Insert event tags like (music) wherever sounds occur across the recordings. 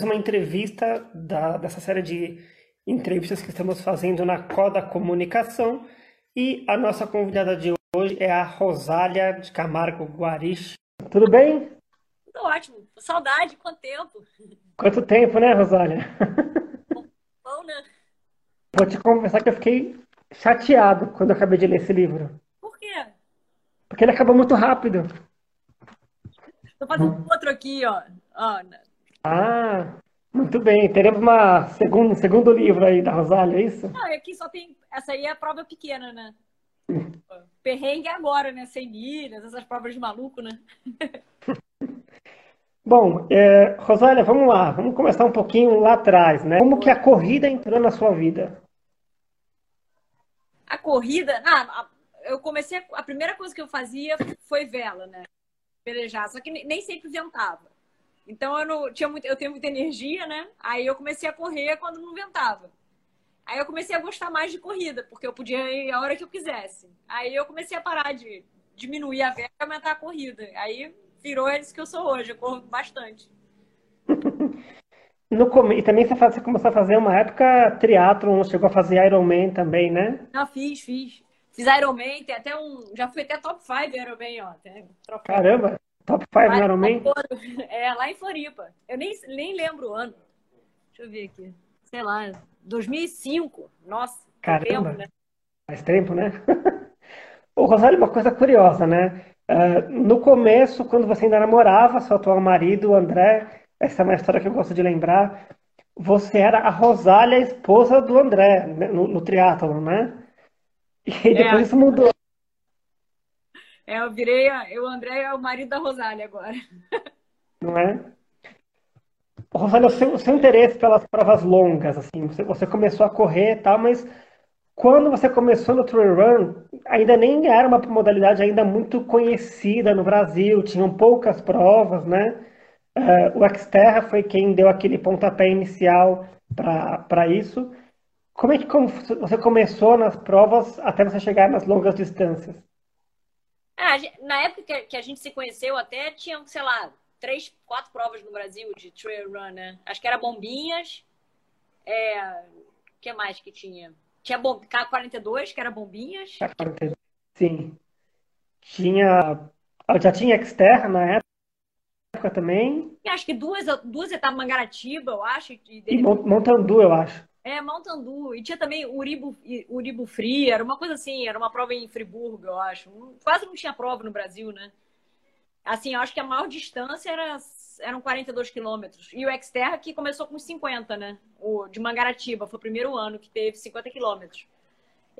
mais uma entrevista da, dessa série de entrevistas que estamos fazendo na Coda Comunicação. E a nossa convidada de hoje é a Rosália de Camargo Guarich. Tudo bem? Tudo ótimo. Saudade, quanto tempo? Quanto tempo, né, Rosália? Bom, né? Vou te confessar que eu fiquei chateado quando eu acabei de ler esse livro. Por quê? Porque ele acabou muito rápido. Tô fazendo outro aqui, ó. ó. Ah, muito bem. Teremos uma segundo, segundo livro aí da Rosália, é isso? Não, aqui só tem. Essa aí é a prova pequena, né? (laughs) Perrengue agora, né? Sem milhas, essas provas de maluco, né? (laughs) Bom, é, Rosália, vamos lá. Vamos começar um pouquinho lá atrás, né? Como que a corrida entrou na sua vida? A corrida, ah, eu comecei a, a primeira coisa que eu fazia foi vela, né? Pelejar, só que nem sempre ventava. Então eu não tinha muito, eu tenho muita energia, né? Aí eu comecei a correr quando não ventava. Aí eu comecei a gostar mais de corrida, porque eu podia ir a hora que eu quisesse. Aí eu comecei a parar de diminuir a vela e aumentar a corrida. Aí virou isso que eu sou hoje, eu corro bastante. No, e também você, faz, você começou a fazer uma época triatlon, chegou a fazer Ironman também, né? Não, fiz, fiz. Fiz Ironman, tem até um. Já fui até top 5 Ironman, ó. Tem Caramba, top 5 no Ironman? É, lá em Floripa. Eu nem, nem lembro o ano. Deixa eu ver aqui. Sei lá, 2005. Nossa, Caramba. Tempo, né? Faz tempo, né? (laughs) Ô, Rosário, uma coisa curiosa, né? Uh, no começo, quando você ainda namorava seu atual marido, o André, essa é uma história que eu gosto de lembrar, você era a Rosália, esposa do André, né? no, no triatlon, né? E depois é. isso mudou. É, eu virei, eu, o André é o marido da Rosália agora. Não é? Rosália, o seu, seu interesse pelas provas longas, assim, você, você começou a correr e tal, mas quando você começou no Trail Run, ainda nem era uma modalidade ainda muito conhecida no Brasil, tinham poucas provas, né? Uh, o Xterra foi quem deu aquele pontapé inicial para isso. Como é que como você começou nas provas até você chegar nas longas distâncias? Ah, na época que a gente se conheceu, até tinham, sei lá, três, quatro provas no Brasil de trail run, né? Acho que era Bombinhas. É... O que mais que tinha? Tinha bom... K42, que era Bombinhas. K42, sim. Tinha. Já tinha Xterra na época também. E acho que duas, duas etapas Mangaratiba, eu acho. E, e Montandu, eu acho. É, Montandu. E tinha também Uribo, Uribo Free, era uma coisa assim, era uma prova em Friburgo, eu acho. Quase não tinha prova no Brasil, né? Assim, eu acho que a maior distância era, eram 42 quilômetros. E o Xterra que começou com 50, né? O de Mangaratiba, foi o primeiro ano que teve 50 quilômetros.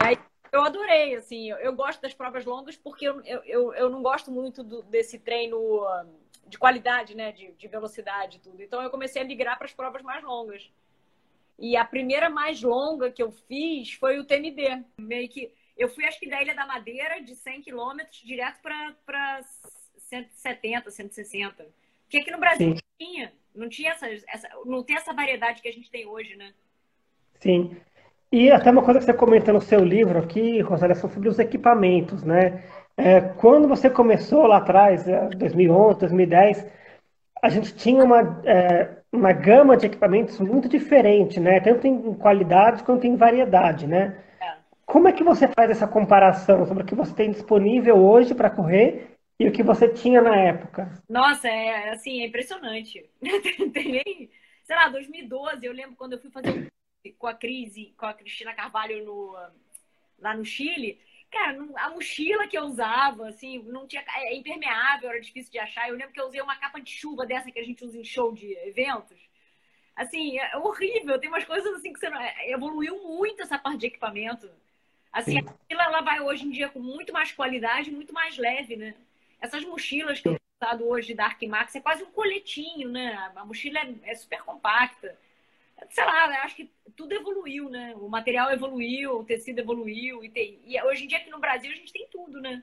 E aí eu adorei, assim, eu gosto das provas longas porque eu, eu, eu não gosto muito do, desse treino de qualidade, né? De, de velocidade e tudo. Então eu comecei a migrar para as provas mais longas. E a primeira mais longa que eu fiz foi o TMB. Meio que eu fui, acho que da Ilha da Madeira, de 100 quilômetros, direto para 170, 160. Que aqui no Brasil Sim. não tinha. Não tinha essa, essa, não tem essa variedade que a gente tem hoje, né? Sim. E até uma coisa que você comenta no seu livro aqui, Rosália, são sobre os equipamentos, né? É, quando você começou lá atrás, 2011, é, 2010, a gente tinha uma, é, uma gama de equipamentos muito diferente, né? Tanto em qualidade quanto em variedade, né? É. Como é que você faz essa comparação sobre o que você tem disponível hoje para correr e o que você tinha na época? Nossa, é assim, é impressionante. (laughs) tem nem, sei lá, 2012, eu lembro quando eu fui fazer com a Cris, com a Cristina Carvalho no, lá no Chile, Cara, a mochila que eu usava, assim, não tinha. É impermeável, era difícil de achar. Eu lembro que eu usei uma capa de chuva dessa que a gente usa em show de eventos. Assim, é horrível. Tem umas coisas assim que você não. É, evoluiu muito essa parte de equipamento. Assim, a mochila ela vai hoje em dia com muito mais qualidade, muito mais leve, né? Essas mochilas que eu tenho usado hoje da Arquimax é quase um coletinho, né? A mochila é, é super compacta sei lá, eu acho que tudo evoluiu, né? O material evoluiu, o tecido evoluiu. E, tem, e hoje em dia aqui no Brasil a gente tem tudo, né?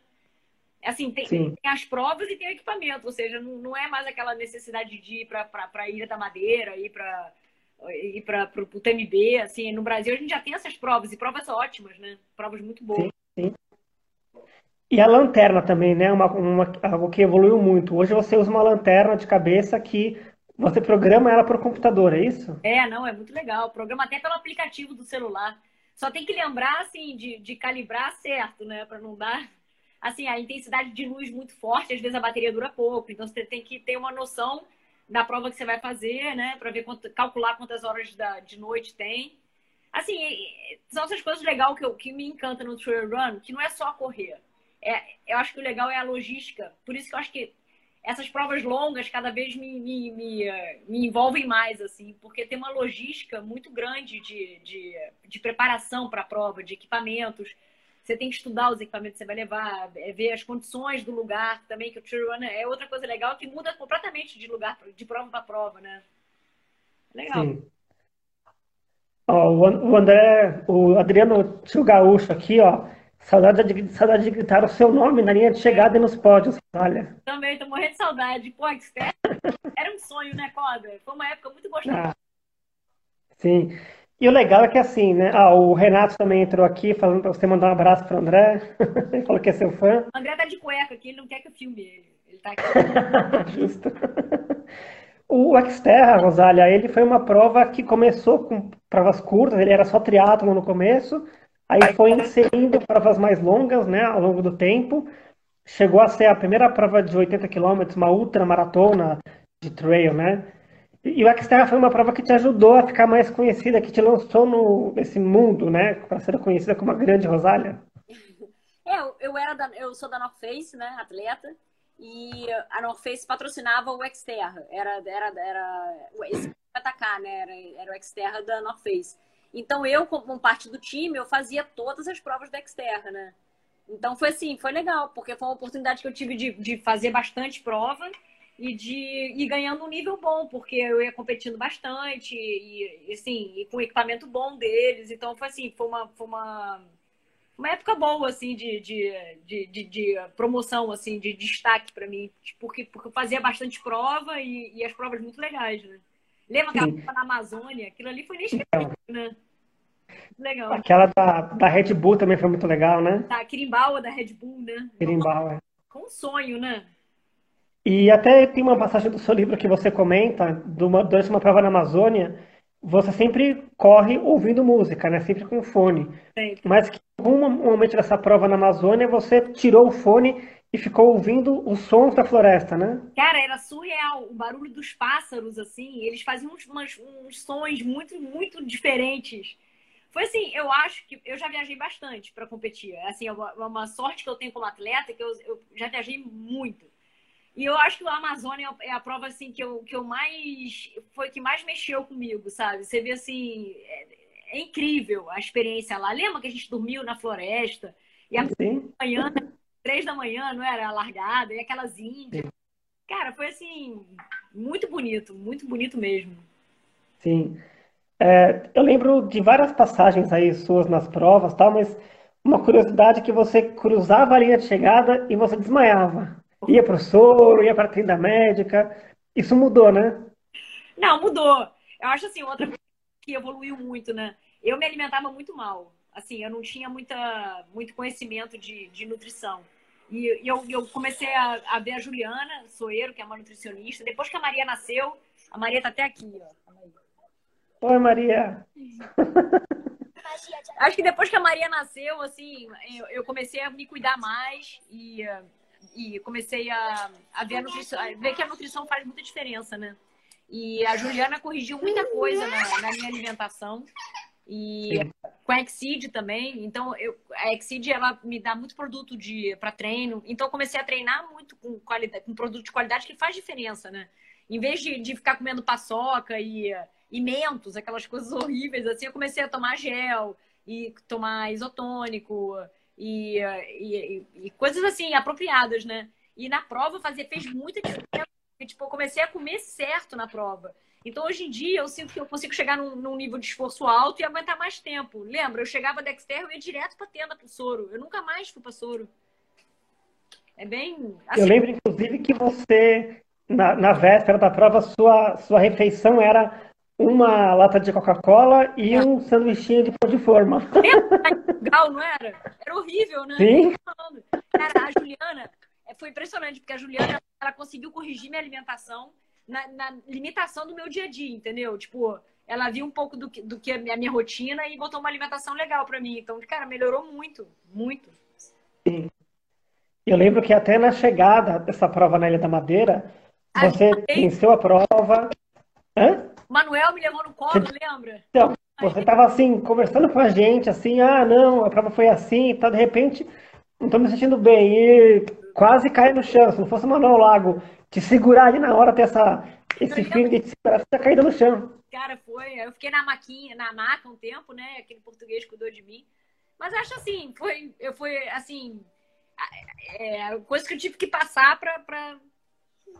Assim, tem, tem as provas e tem o equipamento, ou seja, não, não é mais aquela necessidade de ir para a Ilha da Madeira, ir para ir para o TMB, assim, no Brasil a gente já tem essas provas, e provas ótimas, né? Provas muito boas. Sim, sim. E a lanterna também, né? Uma, uma, algo que evoluiu muito. Hoje você usa uma lanterna de cabeça que você programa ela por computador, é isso? É, não, é muito legal. Programa até pelo aplicativo do celular. Só tem que lembrar, assim, de, de calibrar certo, né? Para não dar. Assim, a intensidade de luz muito forte, às vezes a bateria dura pouco. Então você tem que ter uma noção da prova que você vai fazer, né? Para ver quanto, calcular quantas horas da, de noite tem. Assim, são essas coisas legais que, eu, que me encanta no trail run, que não é só correr. É, eu acho que o legal é a logística. Por isso que eu acho que essas provas longas cada vez me, me, me, me envolvem mais, assim, porque tem uma logística muito grande de, de, de preparação para a prova, de equipamentos. Você tem que estudar os equipamentos que você vai levar, é ver as condições do lugar também, que o runner é outra coisa legal que muda completamente de lugar, de prova para prova, né? Legal. Sim. Ó, o André, o Adriano Tio Gaúcho aqui, ó, Saudade de, saudade de gritar o seu nome na linha de chegada e nos pódios, olha. Também, tô morrendo de saudade. Pô, (laughs) era um sonho, né, Coda? Foi uma época muito gostosa. Ah, sim. E o legal é que assim, né? Ah, o Renato também entrou aqui falando para você mandar um abraço para o André. ele (laughs) falou que é seu fã. O André tá de cueca aqui, ele não quer que eu filme ele. Ele tá aqui. (laughs) Justo. O Xterra, Rosália, ele foi uma prova que começou com provas curtas, ele era só triatlo no começo, Aí foi inserindo provas mais longas, né, ao longo do tempo. Chegou a ser a primeira prova de 80 km, uma ultramaratona de trail, né? E o Xterra foi uma prova que te ajudou a ficar mais conhecida, que te lançou no, nesse mundo, né? Para ser conhecida como a grande Rosália. É, eu, eu, era da, eu sou da North Face, né? Atleta. E a North Face patrocinava o Xterra. Era, era, era esse atacar, né? Era, era o Xterra da North Face. Então, eu, como parte do time, eu fazia todas as provas da Xterra, né? Então, foi assim, foi legal, porque foi uma oportunidade que eu tive de, de fazer bastante prova e de ir ganhando um nível bom, porque eu ia competindo bastante e, assim, e com equipamento bom deles. Então, foi assim, foi uma, foi uma, uma época boa, assim, de, de, de, de, de promoção, assim, de destaque para mim, porque, porque eu fazia bastante prova e, e as provas muito legais, né? Lembra aquela prova na Amazônia? Aquilo ali foi inesquecível, né? Legal. Aquela da, da Red Bull também foi muito legal, né? Tá, Kirimbawa da Red Bull, né? Kirimbawa, é. Com um sonho, né? E até tem uma passagem do seu livro que você comenta, uma, durante uma prova na Amazônia, você sempre corre ouvindo música, né? Sempre com fone. Mas que em algum momento dessa prova na Amazônia, você tirou o fone e ficou ouvindo os sons da floresta, né? Cara, era surreal. O barulho dos pássaros, assim, eles faziam uns, uns, uns sons muito, muito diferentes. Foi assim, eu acho que eu já viajei bastante para competir. Assim, é uma, é uma, sorte que eu tenho como atleta, que eu, eu, já viajei muito. E eu acho que o Amazônia é a prova assim que eu, que eu mais foi que mais mexeu comigo, sabe? Você vê assim, é, é incrível a experiência lá. Lembra que a gente dormiu na floresta e a manhã, três da manhã, não era a largada e aquelas índias. Cara, foi assim muito bonito, muito bonito mesmo. Sim. É, eu lembro de várias passagens aí suas nas provas, tal, mas uma curiosidade é que você cruzava a linha de chegada e você desmaiava. Ia para o soro, ia para a tenda médica. Isso mudou, né? Não, mudou. Eu acho assim, outra coisa que evoluiu muito, né? Eu me alimentava muito mal. Assim, eu não tinha muita, muito conhecimento de, de nutrição. E, eu, eu, comecei a, a, ver a Juliana Soeiro, que é uma nutricionista. Depois que a Maria nasceu, a Maria tá até aqui, ó. Oi, Maria. Acho que depois que a Maria nasceu, assim, eu, eu comecei a me cuidar mais e, e comecei a, a, ver a nutrição, a ver que a nutrição faz muita diferença, né? E a Juliana corrigiu muita coisa na, na minha alimentação. E Sim. com a Exceed também. Então, eu, a Exceed, ela me dá muito produto de para treino. Então, eu comecei a treinar muito com, qualidade, com produto de qualidade que faz diferença, né? Em vez de, de ficar comendo paçoca e e mentos, aquelas coisas (laughs) horríveis, assim, eu comecei a tomar gel e tomar isotônico e, e, e coisas assim, apropriadas, né? E na prova fazer, fez muita diferença. Porque, tipo, eu comecei a comer certo na prova. Então, hoje em dia, eu sinto que eu consigo chegar num, num nível de esforço alto e aguentar mais tempo. Lembra? Eu chegava da Dexter, eu ia direto pra tenda pro soro. Eu nunca mais fui pra soro. É bem. Assim... Eu lembro, inclusive, que você, na, na véspera da prova, sua, sua refeição era uma lata de Coca-Cola e é. um sanduichinho de pão de forma. Legal, não era? Era horrível, né? Sim. Cara, a Juliana, é, foi impressionante, porque a Juliana, ela conseguiu corrigir minha alimentação, na, na, limitação do meu dia a dia, entendeu? Tipo, ela viu um pouco do que, do que é a minha rotina e botou uma alimentação legal para mim. Então, cara, melhorou muito, muito. Sim. Eu lembro que até na chegada dessa prova na Ilha da Madeira, ah, você venceu a prova. Hã? Manuel me levou no colo, você... lembra? Então, você estava assim, conversando com a gente, assim, ah, não, a prova foi assim, tá, de repente, não estou me sentindo bem, e quase cair no chão. Se não fosse o Manuel Lago te segurar ali na hora, ter essa, esse feeling de te segurar, você tá caído no chão. Cara, foi. Eu fiquei na maquinha, na maca um tempo, né? Aquele português cuidou de mim. Mas acho assim, foi, eu fui assim, é, coisa que eu tive que passar para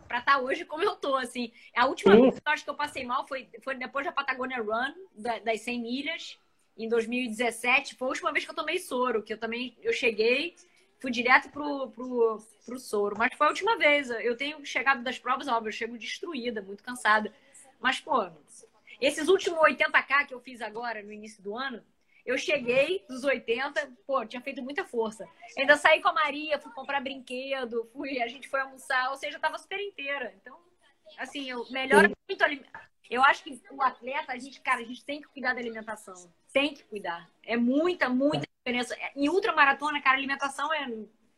para estar tá hoje como eu tô, assim. A última Sim. vez que eu acho que eu passei mal foi, foi depois da Patagonia Run, da, das 100 milhas, em 2017. Foi a última vez que eu tomei soro, que eu também, eu cheguei, fui direto pro, pro, pro soro. Mas foi a última vez. Eu tenho chegado das provas, óbvio, eu chego destruída, muito cansada. Mas, pô, esses últimos 80K que eu fiz agora, no início do ano, eu cheguei dos 80, pô, tinha feito muita força. Ainda saí com a Maria, fui comprar brinquedo, fui, a gente foi almoçar, ou seja, eu tava super inteira. Então, assim, eu melhora muito Eu acho que o atleta, a gente, cara, a gente tem que cuidar da alimentação. Tem que cuidar. É muita, muita diferença. Em ultramaratona, cara, alimentação é,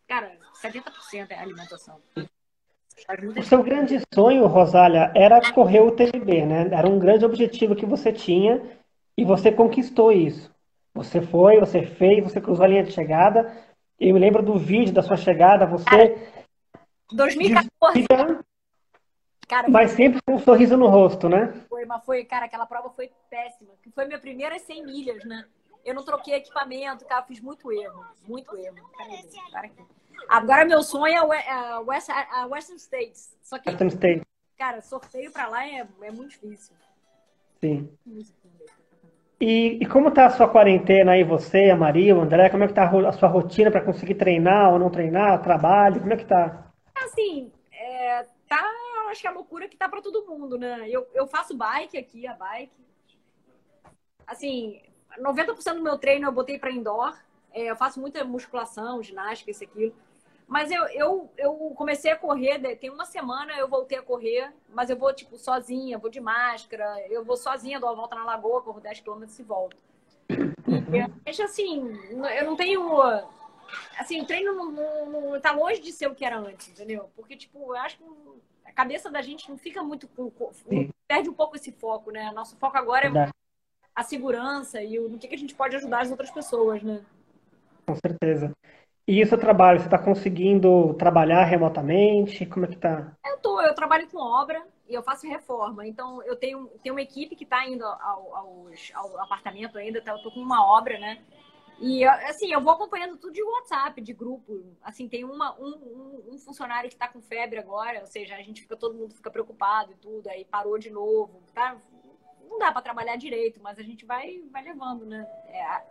cara, 70% é alimentação. O seu grande sonho, Rosália, era correr o TB, né? Era um grande objetivo que você tinha e você conquistou isso. Você foi, você fez, você cruzou a linha de chegada. Eu me lembro do vídeo da sua chegada, você. 2014. Cara, mas sempre com um sorriso no rosto, né? Foi, mas foi, cara, aquela prova foi péssima. Foi minha primeira 100 milhas, né? Eu não troquei equipamento, cara, fiz muito erro. Muito erro. Agora meu sonho é a, West, a Western States. Só que, Western States. cara, sorteio pra lá é, é muito difícil. Sim. E, e, como tá a sua quarentena aí, você, a Maria, o André? Como é que tá a sua rotina para conseguir treinar ou não treinar, trabalho? Como é que tá? Assim, é, tá, acho que é a loucura que tá para todo mundo, né? Eu, eu faço bike aqui, a bike. Assim, 90% do meu treino eu botei para indoor. É, eu faço muita musculação, ginástica, isso aquilo. Mas eu, eu, eu comecei a correr, tem uma semana eu voltei a correr, mas eu vou, tipo, sozinha, vou de máscara, eu vou sozinha, dou a volta na lagoa, corro 10 km e volto. E, assim, eu não tenho. Assim, o treino não, não, não, tá longe de ser o que era antes, entendeu? Porque, tipo, eu acho que a cabeça da gente não fica muito. Perde um pouco esse foco, né? Nosso foco agora é a segurança e o, no que, que a gente pode ajudar as outras pessoas, né? Com certeza. E o seu trabalho, você está conseguindo trabalhar remotamente? Como é que tá? Eu tô, eu trabalho com obra e eu faço reforma. Então eu tenho, tenho uma equipe que está indo ao, ao, ao, apartamento ainda, tá, eu tô com uma obra, né? E assim, eu vou acompanhando tudo de WhatsApp, de grupo. Assim, tem uma, um, um, um funcionário que está com febre agora, ou seja, a gente fica, todo mundo fica preocupado e tudo, aí parou de novo. Tá? Não dá para trabalhar direito, mas a gente vai, vai levando, né? É, a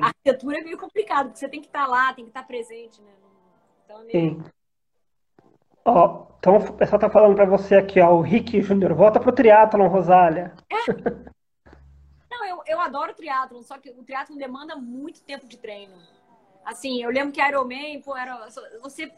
arquitetura é meio complicado, porque você tem que estar lá, tem que estar presente, né? Então, é meio... Sim. Ó, então o pessoal tá falando para você aqui, ó, o Rick Júnior, volta pro triatlon, Rosália. É. (laughs) Não, eu, eu adoro triatlon, só que o triatlon demanda muito tempo de treino. Assim, eu lembro que Ironman, pô, era, você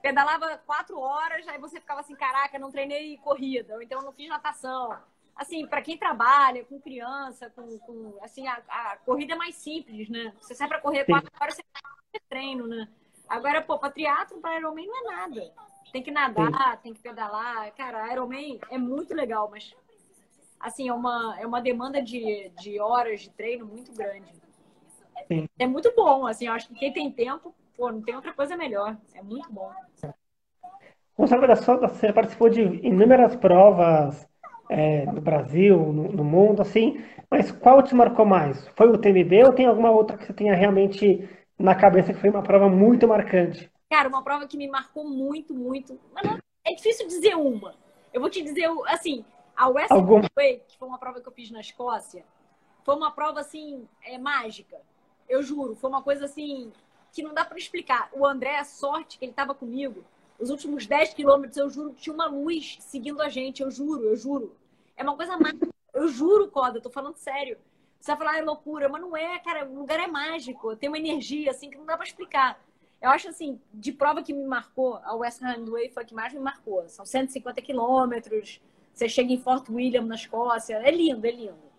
pedalava quatro horas, aí você ficava assim, caraca, não treinei corrida, ou então não fiz natação assim, para quem trabalha com criança, com, com assim, a, a, corrida é mais simples, né? Você sai para correr quatro horas, você faz treino, né? Agora, pô, para triatlo, para Ironman não é nada. Tem que nadar, Sim. tem que pedalar. Cara, Ironman é muito legal, mas assim, é uma, é uma demanda de, de horas de treino muito grande. Sim. É muito bom, assim, eu acho que quem tem tempo, pô, não tem outra coisa melhor. É muito bom. Você participou de inúmeras provas é, no Brasil, no, no, mundo, assim. Mas qual te marcou mais? Foi o TMB ou tem alguma outra que você tenha realmente na cabeça que foi uma prova muito marcante? Cara, uma prova que me marcou muito, muito. Não, é difícil dizer uma. Eu vou te dizer, assim, a West Algum... Way, que foi uma prova que eu fiz na Escócia, foi uma prova, assim, é, mágica. Eu juro, foi uma coisa, assim, que não dá para explicar. O André, a sorte que ele estava comigo, os últimos 10 quilômetros, eu juro que tinha uma luz seguindo a gente, eu juro, eu juro. É uma coisa mágica. Eu juro, Coda, eu tô falando sério. Você vai falar, é loucura, mas não é, cara. O lugar é mágico. Tem uma energia, assim, que não dá pra explicar. Eu acho, assim, de prova que me marcou, a West Way foi a que mais me marcou. São 150 quilômetros, Você chega em Fort William, na Escócia. É lindo, é lindo.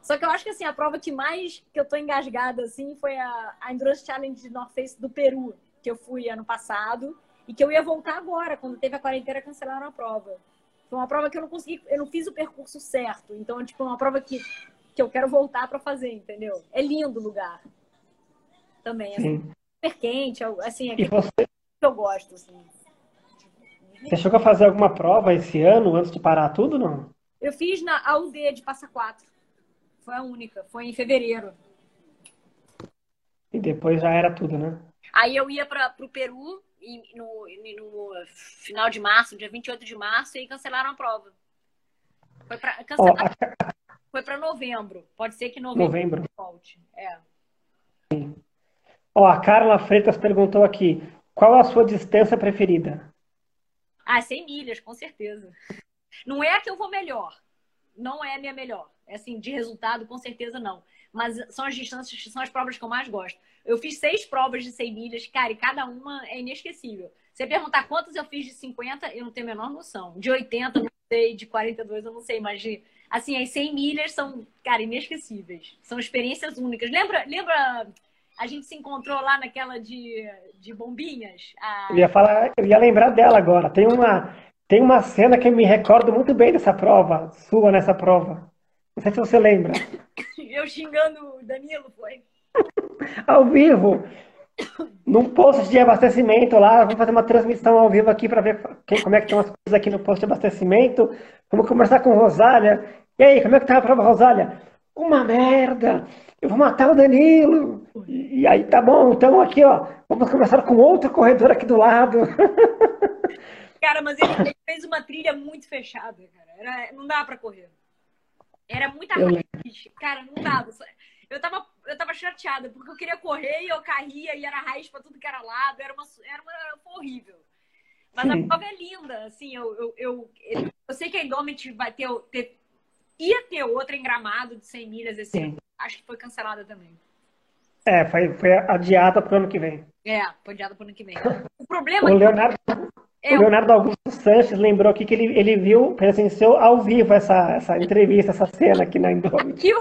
Só que eu acho que assim, a prova que mais que eu tô engasgada assim foi a, a Endurance Challenge de North Face do Peru, que eu fui ano passado e que eu ia voltar agora, quando teve a quarentena, cancelaram a prova. Foi uma prova que eu não consegui, eu não fiz o percurso certo. Então, tipo, é uma prova que, que eu quero voltar para fazer, entendeu? É lindo o lugar. Também, assim, super quente, assim, é e você... que eu gosto, assim. Você chegou a fazer alguma prova esse ano antes de parar tudo, não? Eu fiz na AUD de Passa Quatro. Foi a única. Foi em fevereiro. E depois já era tudo, né? Aí eu ia para o Peru no, no, final de março, dia 28 de março, e cancelaram a prova. Foi para oh, para novembro. Pode ser que novembro, novembro. volte. É. Ó, a Carla Freitas perguntou aqui: qual a sua distância preferida? Ah, 100 milhas, com certeza. Não é a que eu vou melhor. Não é a minha melhor. É assim, de resultado, com certeza não. Mas são as distâncias, são as provas que eu mais gosto. Eu fiz seis provas de 100 milhas, cara, e cada uma é inesquecível. Você perguntar quantas eu fiz de 50, eu não tenho a menor noção. De 80, não sei. De 42, eu não sei. Mas, de, assim, as 100 milhas são, cara, inesquecíveis. São experiências únicas. Lembra, lembra a gente se encontrou lá naquela de, de bombinhas? A... Eu ia falar, eu ia lembrar dela agora. Tem uma, tem uma cena que eu me recordo muito bem dessa prova, sua nessa prova. Não sei se você lembra. Eu xingando o Danilo, foi? ao vivo, num posto de abastecimento lá. Vamos fazer uma transmissão ao vivo aqui para ver como é que estão as coisas aqui no posto de abastecimento. Vamos conversar com Rosália. E aí, como é que tá a prova, Rosália? Uma merda! Eu vou matar o Danilo! E, aí, tá bom, então aqui, ó, vamos conversar com outro corredor aqui do lado. (laughs) Cara, mas ele, ele fez uma trilha muito fechada, cara. Era, não dá para correr. Era muita raiz. Cara, não dava. Eu tava, eu tava chateada, porque eu queria correr e eu caía e era raiz pra tudo que era lado. Era uma, era uma foi horrível. Mas Sim. a prova é linda, assim, eu, eu, eu, eu, sei que a Indomit vai ter, ter, ia ter outra em Gramado de 100 milhas esse Sim. ano. Acho que foi cancelada também. É, foi, foi adiada pro ano que vem. É, foi adiada pro ano que vem. O problema o Leonardo, é, o Leonardo Augusto Sanches lembrou aqui que ele, ele viu, presenciou ao vivo essa, essa entrevista, essa cena aqui na Indomit.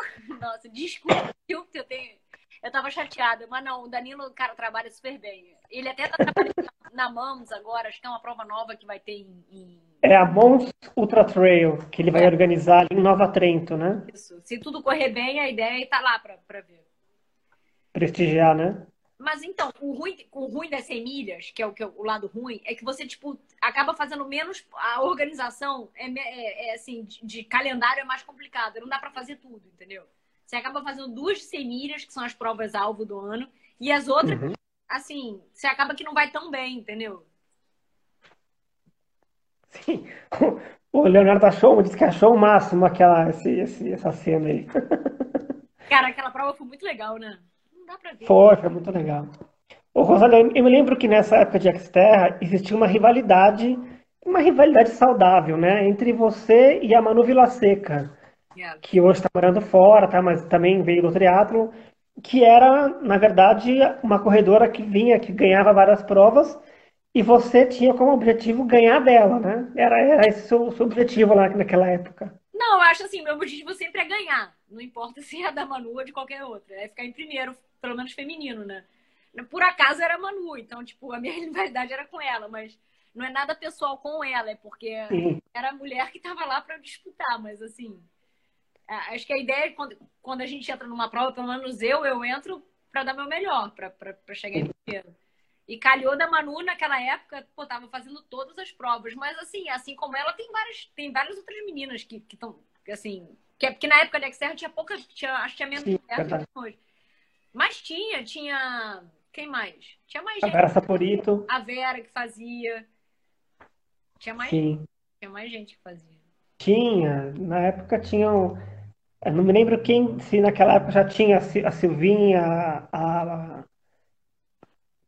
Nossa, desculpa, eu tenho. Eu tava chateada, mas não, o Danilo, cara, trabalha super bem. Ele até tá trabalhando na Mams agora, acho que é uma prova nova que vai ter em. em... É a Mons Ultra Trail, que ele vai é. organizar ali em Nova Trento, né? Isso. Se tudo correr bem, a ideia é estar tá lá pra, pra ver. Prestigiar, né? Mas então, o ruim, o ruim das 100 milhas, que é o, que é o lado ruim, é que você, tipo, acaba fazendo menos. A organização é, é, é assim, de, de, calendário é mais complicada. Não dá para fazer tudo, entendeu? Você acaba fazendo duas 100 milhas, que são as provas alvo do ano, e as outras, uhum. assim, você acaba que não vai tão bem, entendeu? Sim. (laughs) O Leonardo achou, disse que achou o máximo aquela, esse, essa cena aí. (laughs) Cara, aquela prova foi muito legal, né? Dá pra ver. Foi, foi muito legal. Ô, eu me lembro que nessa época de Xterra existia uma rivalidade, uma rivalidade saudável, né? Entre você e a Manu Vilaseca, yeah. que hoje está morando fora, tá? Mas também veio do triatlo, que era, na verdade, uma corredora que vinha, que ganhava várias provas, e você tinha como objetivo ganhar dela, né? Era, era esse o seu, seu objetivo lá naquela época. Não, eu acho assim, meu objetivo sempre é ganhar. Não importa (laughs) se é da Manu ou de qualquer outra. É ficar em primeiro, pelo menos feminino, né? Por acaso era Manu, então, tipo, a minha (laughs) rivalidade era com ela, mas não é nada pessoal com ela, é porque era a mulher que tava lá para disputar, mas assim. Acho que a ideia é quando, quando a gente entra numa prova, pelo menos eu, eu entro para dar meu melhor, para chegar em primeiro. E calhou da Manu naquela época, pô, tava fazendo todas as provas. Mas assim, assim como ela, tem várias, tem várias outras meninas que estão, assim. Que, é, porque na época da Xterra tinha pouca, tinha, acho que tinha menos Sim, mulher hoje. Mas tinha, tinha. Quem mais? Tinha mais gente. A Vera Saporito. A Vera que fazia. Tinha mais, Sim. tinha mais gente que fazia. Tinha. Na época tinham. Eu não me lembro quem, se naquela época já tinha a Silvinha, a,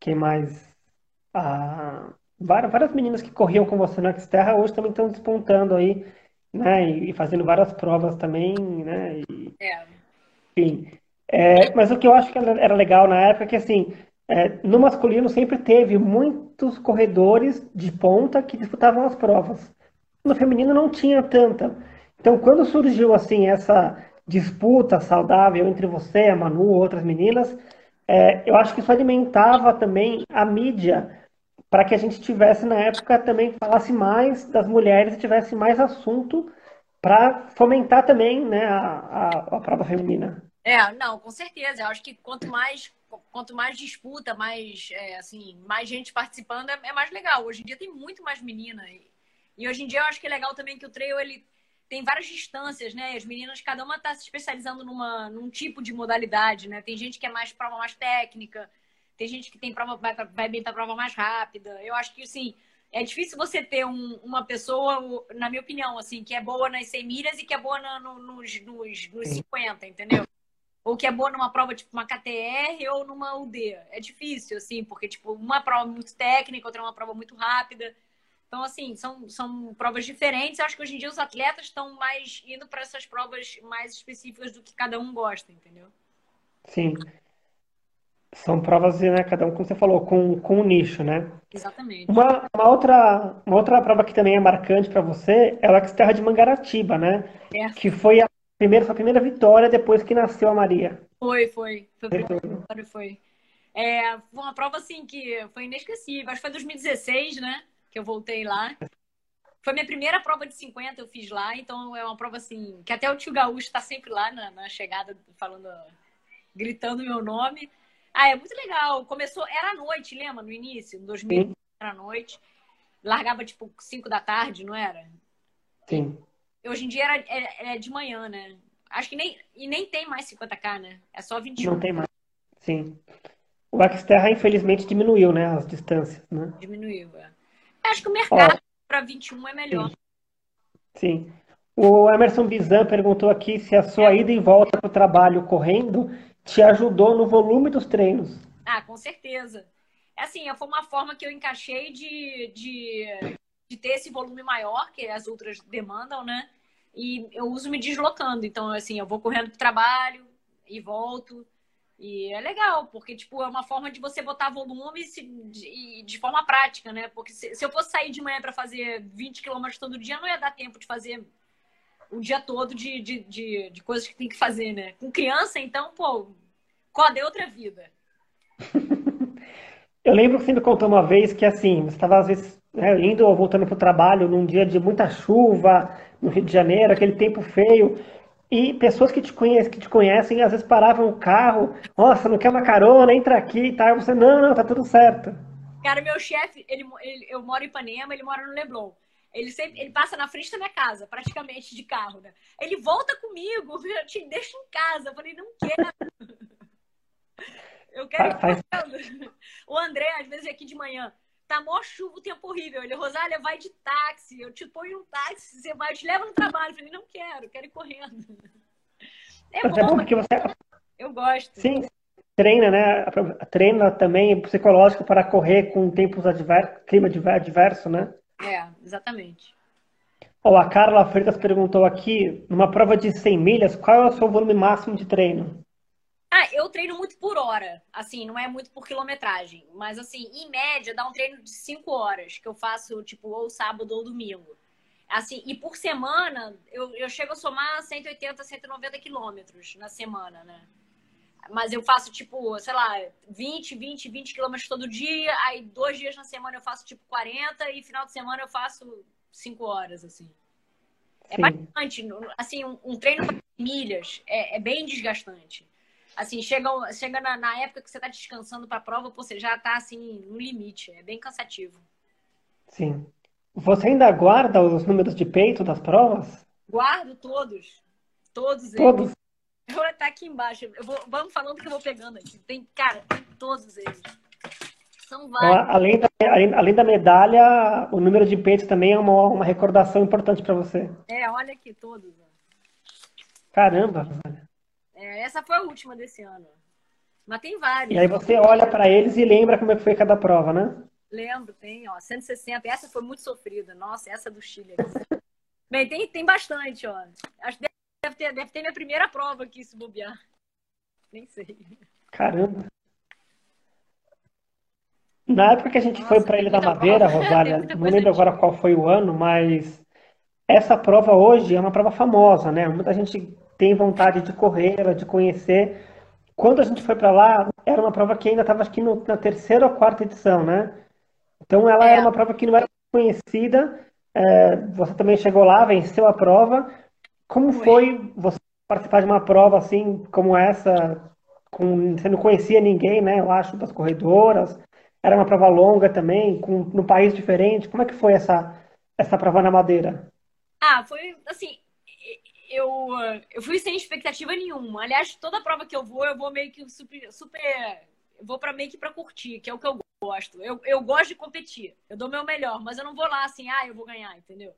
quem mais? Ah, várias, várias meninas que corriam com você na Xterra hoje também estão despontando aí, né? E, fazendo várias provas também, né? E, é. Enfim. É, mas o que eu acho que era legal na época é que, assim, é, no masculino sempre teve muitos corredores de ponta que disputavam as provas. no feminino não tinha tanta. Então, quando surgiu assim essa disputa saudável entre você, a Manu, outras meninas, é, eu acho que isso alimentava também a mídia para que a gente tivesse na época também falasse mais das mulheres e tivesse mais assunto para fomentar também né, a, a, a prova feminina. É, não, com certeza. Eu acho que quanto mais quanto mais disputa, mais é, assim, mais gente participando é, é, mais legal. Hoje em dia tem muito mais menina e, e, hoje em dia eu acho que é legal também que o trail ele tem várias distâncias, né? As meninas cada uma está se especializando numa num tipo de modalidade, né? Tem gente que é mais prova mais técnica, tem gente que tem prova vai vai bem pra prova mais rápida. Eu acho que assim é difícil você ter um, uma pessoa, na minha opinião, assim, que é boa nas 100 milhas e que é boa na, no, nos, nos, nos 50, entendeu? Ou que é boa numa prova tipo uma KTR ou numa UD. É difícil, assim, porque, tipo, uma prova muito técnica, outra é uma prova muito rápida. Então, assim, são, são provas diferentes. Eu acho que hoje em dia os atletas estão mais indo para essas provas mais específicas do que cada um gosta, entendeu? Sim. São provas, né, cada um, como você falou, com, com um nicho, né? Exatamente. Uma, uma, outra, uma outra prova que também é marcante para você é a Xterra de Mangaratiba, né? É. Que foi a primeira, a primeira vitória depois que nasceu a Maria. Foi, foi. Foi a primeira vitória, foi. É, foi uma prova, assim, que foi inesquecível. Acho que foi 2016, né? Que eu voltei lá. Foi minha primeira prova de 50, eu fiz lá. Então, é uma prova, assim, que até o tio Gaúcho está sempre lá na, na chegada, falando, gritando meu nome. Ah, é muito legal. Começou, era à noite, lembra? No início, em 2000, Sim. era à noite. Largava tipo 5 da tarde, não era? Sim. Hoje em dia era, é, é de manhã, né? Acho que nem. E nem tem mais 50k, né? É só 21. Não tem mais. Sim. O Xterra, infelizmente, diminuiu, né? As distâncias, né? Diminuiu, é. Acho que o mercado para 21 é melhor. Sim. Sim. O Emerson Bizan perguntou aqui se a sua ida e volta para o trabalho correndo te ajudou no volume dos treinos. Ah, com certeza. É assim, foi uma forma que eu encaixei de, de, de ter esse volume maior que as outras demandam, né? E eu uso me deslocando. Então, assim, eu vou correndo para o trabalho e volto. E é legal, porque, tipo, é uma forma de você botar volume de, de forma prática, né? Porque se, se eu fosse sair de manhã para fazer 20 quilômetros todo dia, não ia dar tempo de fazer o dia todo de, de, de, de, coisas que tem que fazer, né? Com criança, então, pô, coda é outra vida. (laughs) Eu lembro que você me contou uma vez que, assim, você estava, às vezes, né, indo ou voltando para o trabalho num dia de muita chuva, no Rio de Janeiro, aquele tempo feio, e pessoas que te conhecem, que te conhecem às vezes paravam o carro, nossa, não quer uma carona, entra aqui e tal. Você, não, não, tá tudo certo. Cara, meu chefe, ele, ele, eu moro em Ipanema, ele mora no Leblon. Ele sempre ele passa na frente da minha casa, praticamente de carro, né? Ele volta comigo, (laughs) eu te deixo em casa. Eu falei, não quero. (laughs) Eu quero ir. (laughs) O André, às vezes, aqui de manhã, tá mó chuva, o tempo horrível. Ele, Rosália, vai de táxi. Eu te ponho um táxi, você vai, te leva no trabalho. Eu falei, não quero, quero ir correndo. (laughs) É Mas bom, é bom porque você. Eu gosto. Sim, treina, né? Treina também psicológico para correr com tempos adversos, clima adverso, né? É, exatamente. Oh, a Carla Freitas perguntou aqui, numa prova de 100 milhas, qual é o seu volume máximo de treino? Ah, eu treino muito por hora, assim, não é muito por quilometragem, mas assim, em média dá um treino de 5 horas, que eu faço, tipo, ou sábado ou domingo. Assim, e por semana, eu, eu chego a somar 180, 190 quilômetros na semana, né? Mas eu faço, tipo, sei lá, 20, 20, 20 quilômetros todo dia. Aí, dois dias na semana eu faço, tipo, 40. E final de semana eu faço 5 horas, assim. É Sim. bastante. Assim, um, um treino para milhas é, é, bem desgastante. Assim, chega, chega na, na época que você está descansando para a prova, você já está, assim, no limite. É bem cansativo. Sim. Você ainda guarda os números de peito das provas? Guardo todos. Todos eles. Todos? Eu vou estar aqui embaixo. Eu vou, vamos falando que eu vou pegando aqui. Tem, cara, tem todos eles. São então. Além da, além, além da medalha, o número de peitos também é uma, uma recordação importante para você. É, olha aqui todos. Caramba, essa foi a última desse ano. Mas tem vários. E aí você olha para eles e lembra como é que foi cada prova, né? Lembro, tem, ó, 160. Essa foi muito sofrida. Nossa, essa do Chile. (laughs) Bem, tem, tem bastante, ó. Acho que Deve ter, deve ter minha primeira prova aqui, se bobear. Nem sei. Caramba. Na época que a gente Nossa, foi para Ilha da Madeira, prova. (laughs) Rosália, não lembro agora qual foi o ano, mas essa prova hoje é uma prova famosa, né? Muita gente tem vontade de correr, de conhecer. Quando a gente foi para lá, era uma prova que ainda estava aqui no, na terceira ou quarta edição, né? Então ela É, era uma prova que não era conhecida. É, você também chegou lá, venceu a prova. Como foi. foi você participar de uma prova assim como essa, com, você não conhecia ninguém, né? Eu acho, das corredoras. Era uma prova longa também, com, num país diferente. Como é que foi essa, essa prova na Madeira? Ah, foi assim, eu, eu fui sem expectativa nenhuma. Aliás, toda prova que eu vou, eu vou meio que super, super eu vou para meio que para curtir, que é o que eu gosto. Eu, eu gosto de competir. Eu dou meu melhor, mas eu não vou lá assim, ah, eu vou ganhar, entendeu?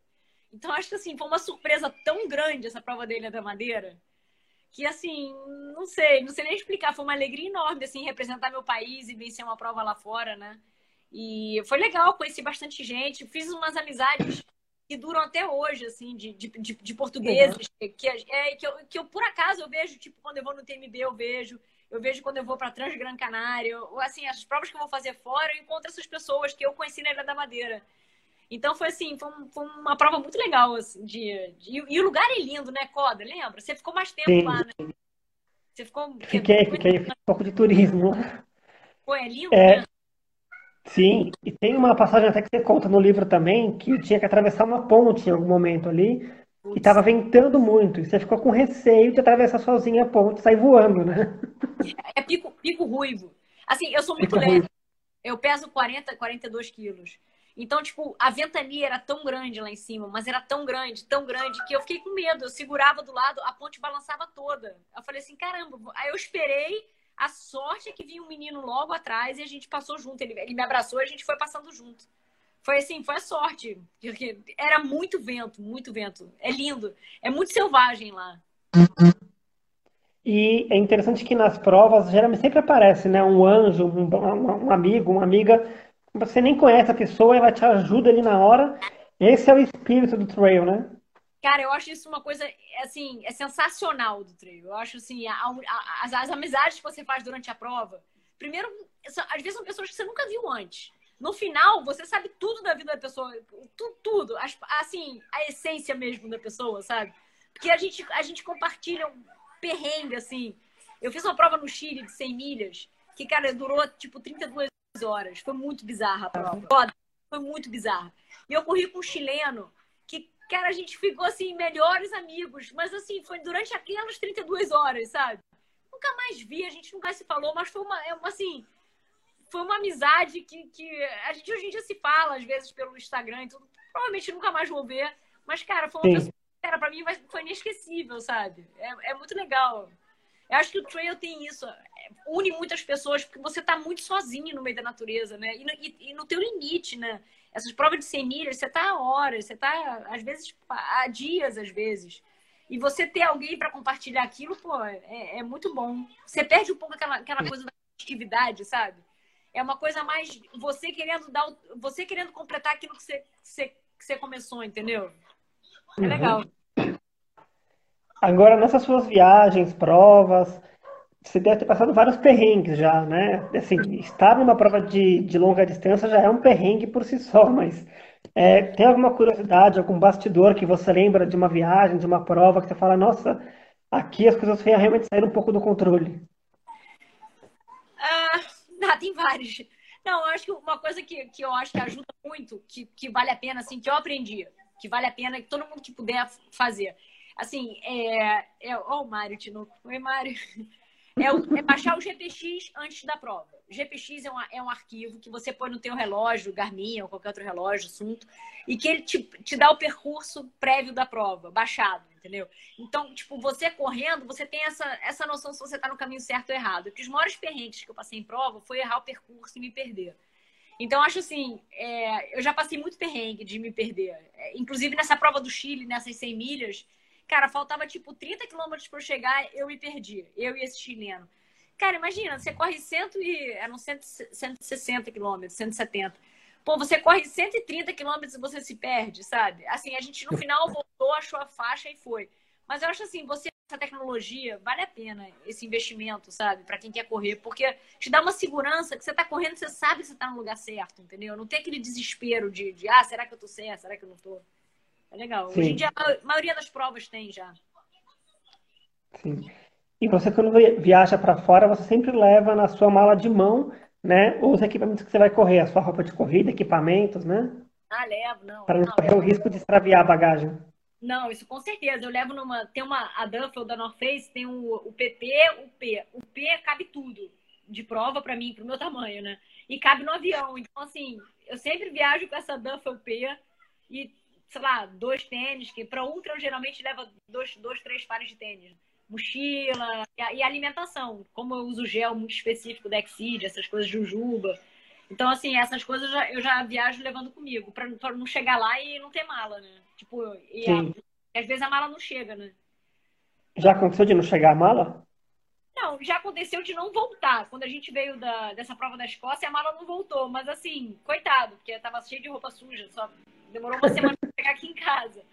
Então acho que assim, foi uma surpresa tão grande essa prova dele da Madeira, que assim, não sei, não sei nem explicar, foi uma alegria enorme assim representar meu país e vencer uma prova lá fora, né? E foi legal, conheci bastante gente, fiz umas amizades que duram até hoje, assim, de, de, de, de portugueses, que, é, que, eu, que eu, por acaso, eu vejo, tipo, quando eu vou no TMB, eu vejo, eu vejo quando eu vou para Transgran Canária, ou assim, as provas que eu vou fazer fora, eu encontro essas pessoas que eu conheci na Ilha da Madeira. Então foi assim, foi, um, foi uma prova muito legal, assim, de, de, e o lugar é lindo, né, Coda? Lembra? Você ficou mais tempo Sim, lá, né? Você ficou. fiquei, fiquei um pouco de turismo. Pô, é lindo, É, né? Sim, e tem uma passagem até que você conta no livro também, que eu tinha que atravessar uma ponte em algum momento ali, e estava ventando muito, e você ficou com receio de atravessar sozinha a ponte sair voando, né? É pico, pico ruivo. Assim, eu sou muito Fica leve. ruim. Eu peso 40, 42 quilos. Então, tipo, a ventania era tão grande lá em cima, mas era tão grande, tão grande, que eu fiquei com medo. Eu segurava do lado, a ponte balançava toda. Eu falei assim, caramba. Aí eu esperei. A sorte é que vinha um menino logo atrás e a gente passou junto. Ele, ele me abraçou e a gente foi passando junto. Foi assim, foi a sorte. Porque era muito vento, muito vento. É lindo. É muito selvagem lá. E é interessante que nas provas geralmente sempre aparece, né, um anjo, um, um- amigo, uma amiga, você nem conhece a pessoa, ela te ajuda ali na hora. Esse é o espírito do trail, né? Cara, eu acho isso uma coisa, assim, é sensacional do trail. Eu acho, assim, a- a- as, as amizades que você faz durante a prova. Primeiro, às vezes são pessoas que você nunca viu antes. No final, você sabe tudo da vida da pessoa, tudo, tudo. As- assim, a essência mesmo da pessoa, sabe? Porque a gente, a gente compartilha um perrengue, assim. Eu fiz uma prova no Chile de 100 milhas, que, cara, durou, tipo, 32 horas. Foi muito bizarra a prova. Foi muito bizarra. E eu corri com um chileno cara, a gente ficou, assim, melhores amigos. Mas, assim, foi durante aquelas 32 horas, sabe? Nunca mais vi, a gente nunca se falou, mas foi uma, é uma assim, foi uma amizade que, que a gente hoje em dia se fala, às vezes, pelo Instagram e tudo. Provavelmente nunca mais vou ver. Mas, cara, foi uma Sim. pessoa que, cara, pra mim foi inesquecível, sabe? É, é muito legal. Eu acho que o trail tem isso, une muitas pessoas, porque você tá muito sozinho no meio da natureza, né? E no, e- e no teu limite, né? Essas provas de 100 milhas, você tá há horas, você tá, às vezes, há dias, às vezes. E você ter alguém para compartilhar aquilo, pô, é, é muito bom. Você perde um pouco aquela, aquela coisa da atividade, sabe? É uma coisa mais você querendo dar, você querendo completar aquilo que você, que você, que você começou, entendeu? É Uhum. legal. Agora, nessas suas viagens, provas, você deve ter passado vários perrengues já, né? Assim, estar numa prova de, de longa distância já é um perrengue por si só, mas é, tem alguma curiosidade, algum bastidor que você lembra de uma viagem, de uma prova, que você fala, nossa, aqui as coisas realmente saíram um pouco do controle. Ah, (laughs) ah, tem vários. Não, eu acho que uma coisa que, que eu acho que ajuda muito, que, que vale a pena, assim, que eu aprendi, que vale a pena que todo mundo que puder fazer. Assim, é. é ó, o Mário de novo. Oi, Mário. É, o- é baixar o GPX antes da prova. O GPX é um, é um arquivo que você põe no teu relógio, Garmin ou qualquer outro relógio, assunto, e que ele te, te dá o percurso prévio da prova, baixado, entendeu? Então, tipo, você correndo, você tem essa, essa noção se você tá no caminho certo ou errado. Porque os maiores perrengues que eu passei em prova foi errar o percurso e me perder. Então, acho assim, é, eu já passei muito perrengue de me perder. É, inclusive, nessa prova do Chile, nessas 100 milhas, cara, faltava tipo 30 quilômetros para eu chegar, eu me perdi. Eu e esse chileno. Cara, imagina, você corre 100 e... eram 100, 160 quilômetros, 170. Pô, você corre 130 quilômetros e você se perde, sabe? Assim, a gente no final voltou, achou a faixa e foi. Mas eu acho assim, você essa tecnologia, vale a pena esse investimento, sabe? Para quem quer correr, porque te dá uma segurança que você tá correndo, você sabe que você tá no lugar certo, entendeu? Não tem aquele desespero de, de ah, será que eu tô certo? Será que eu não tô? É legal. Sim. Hoje em dia, a maioria das provas tem já. Sim. E você, quando viaja para fora, você sempre leva na sua mala de mão, né? Os equipamentos que você vai correr, a sua roupa de corrida, equipamentos, né? Ah, levo, não. Para não, não correr o risco de extraviar a bagagem. Não, isso com certeza. Eu levo numa. Tem uma. A Duffel da North Face tem o, o PP, o P. O P cabe tudo de prova para mim, pro meu tamanho, né? E cabe no avião. Então, assim, eu sempre viajo com essa Duffel P e, sei lá, dois tênis, que para ultra eu geralmente leva dois, dois, três pares de tênis. Mochila e, alimentação. Como eu uso gel muito específico da Exceed, essas coisas de jujuba. Então, assim, essas coisas eu já, eu já viajo levando comigo, para não chegar lá e não ter mala, né? Tipo, e a, às vezes a mala não chega, né? Já aconteceu de não chegar a mala? Não, já aconteceu de não voltar. Quando a gente veio da, dessa prova da Escócia, a mala não voltou. Mas assim, coitado, porque tava cheio de roupa suja. Só demorou uma (laughs) semana para chegar aqui em casa.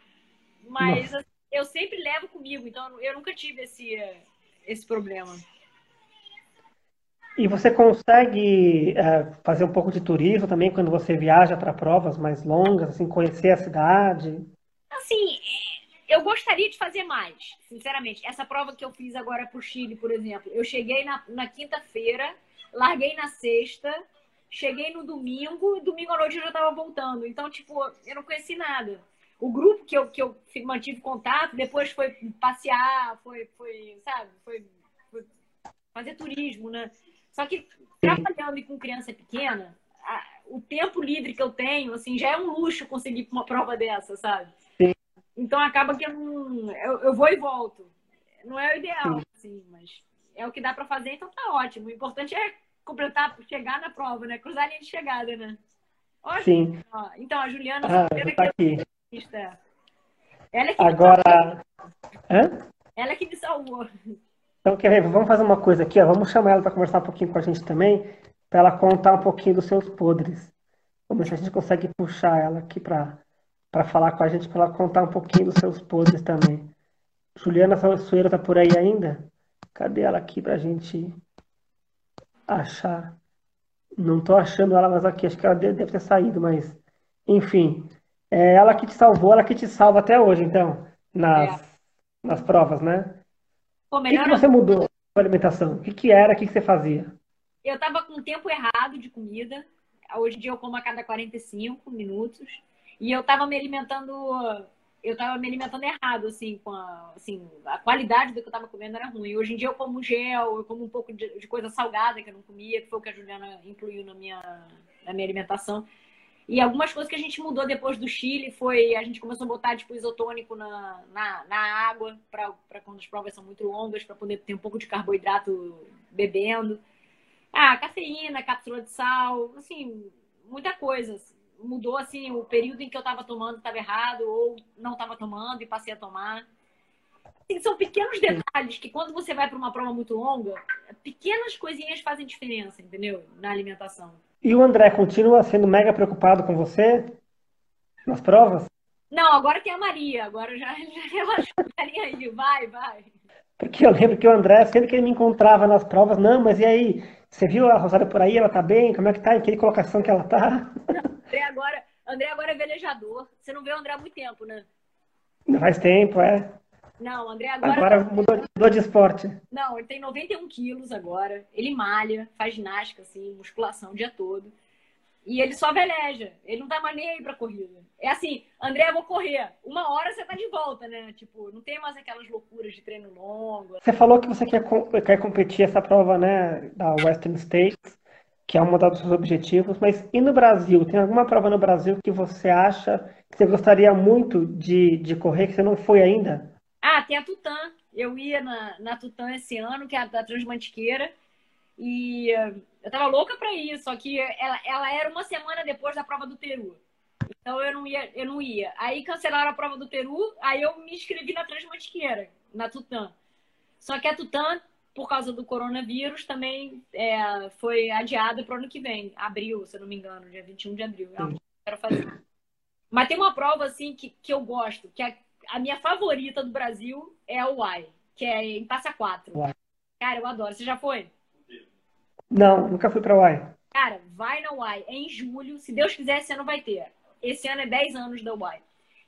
Mas assim, eu sempre levo comigo, então eu nunca tive esse, esse problema. E você consegue é, fazer um pouco de turismo também quando você viaja para provas mais longas, assim, conhecer a cidade? Assim, eu gostaria de fazer mais, sinceramente. Essa prova que eu fiz agora para o Chile, por exemplo, eu cheguei na, na quinta-feira, larguei na sexta, cheguei no domingo, e domingo à noite eu já estava voltando. Então, tipo, eu não conheci nada. O grupo que eu, que eu mantive contato, depois foi passear, foi, foi sabe, foi, foi fazer turismo, né? Só que trabalhando com criança pequena, a, o tempo livre que eu tenho, assim, já é um luxo conseguir uma prova dessa, sabe? Então acaba que eu, não, eu, eu vou e volto. Não é o ideal, assim, mas é o que dá para fazer, então tá ótimo. O importante é completar, chegar na prova, né? Cruzar a linha de chegada, né? Sim. Ó, então, a Juliana, ah, tá aqui. Ela é que Agora. Hã? Ela é que me salvou. Então, quer ver? Vamos fazer uma coisa aqui, ó. Vamos chamar ela para conversar um pouquinho com a gente também, para ela contar um pouquinho dos seus podres. Vamos ver se a gente consegue puxar ela aqui para para falar com a gente, para ela contar um pouquinho dos seus podres também. Juliana Sueira tá por aí ainda? Cadê ela aqui para a gente achar? Não tô achando ela mais aqui, acho que ela deve ter saído, mas enfim. É ela que te salvou, ela que te salva até hoje, então, nas, é. nas provas, né? o que, que você mudou na alimentação? O que, que era? O que, que você fazia? Eu tava com o tempo errado de comida. Hoje em dia eu como a cada 45 minutos. E eu tava me alimentando, eu tava me alimentando errado, assim, com a, assim, a qualidade do que eu tava comendo era ruim. Hoje em dia eu como gel, eu como um pouco de, de coisa salgada que eu não comia, que foi o que a Juliana incluiu na minha, na minha alimentação. E algumas coisas que a gente mudou depois do Chile foi a gente começou a botar tipo isotônico na, na, na água para quando as provas são muito longas, para poder ter um pouco de carboidrato bebendo. Ah, cafeína, cápsula de sal, assim, muita coisa mudou assim o período em que eu estava tomando estava errado ou não estava tomando e passei a tomar. Assim, são pequenos detalhes que quando você vai para uma prova muito longa, pequenas coisinhas fazem diferença, entendeu? Na alimentação. E o André continua sendo mega preocupado com você nas provas? Não, agora tem a Maria. Agora já, (laughs) já relaxou. Maria aí, vai, vai. Porque eu lembro que o André, sempre que ele me encontrava nas provas, não, mas e aí? Você viu a Rosária por aí? Ela tá bem? Como é que tá? Em que colocação que ela tá? André agora, André agora é velejador. Você não vê o André há muito tempo, né? Faz tempo, é. Não, André agora. Agora mudou, mudou de esporte. Não, ele tem 91 quilos agora. Ele malha, faz ginástica, assim, musculação o dia todo. E ele só veleja. Ele não tá mais nem aí pra corrida. É assim, André, eu vou correr. Uma hora você tá de volta, né? Tipo, não tem mais aquelas loucuras de treino longo. Você falou que você quer, quer competir essa prova, né? Da Western States que é um dos seus objetivos, mas e no Brasil? Tem alguma prova no Brasil que você acha que você gostaria muito de, de correr, que você não foi ainda? Ah, tem a Tutã. Eu ia na, na Tutã esse ano, que é a da Transmantiqueira, e uh, eu tava louca para ir, só que ela, ela era uma semana depois da prova do Peru. Então eu não ia, eu não ia. Aí cancelaram a prova do Peru, aí eu me inscrevi na Transmantiqueira, na Tutã. Só que a Tutã por causa do coronavírus, também é, foi adiada para o ano que vem, abril, se eu não me engano, dia 21 de abril. É que quero fazer. Mas tem uma prova assim que, que eu gosto, que a, a minha favorita do Brasil é a UAI, que é em Passa Quatro. Cara, eu adoro. Você já foi? Não, nunca fui para UAI. Cara, vai na UAI. É em julho. Se Deus quiser, esse ano vai ter. Esse ano é 10 anos da UAI.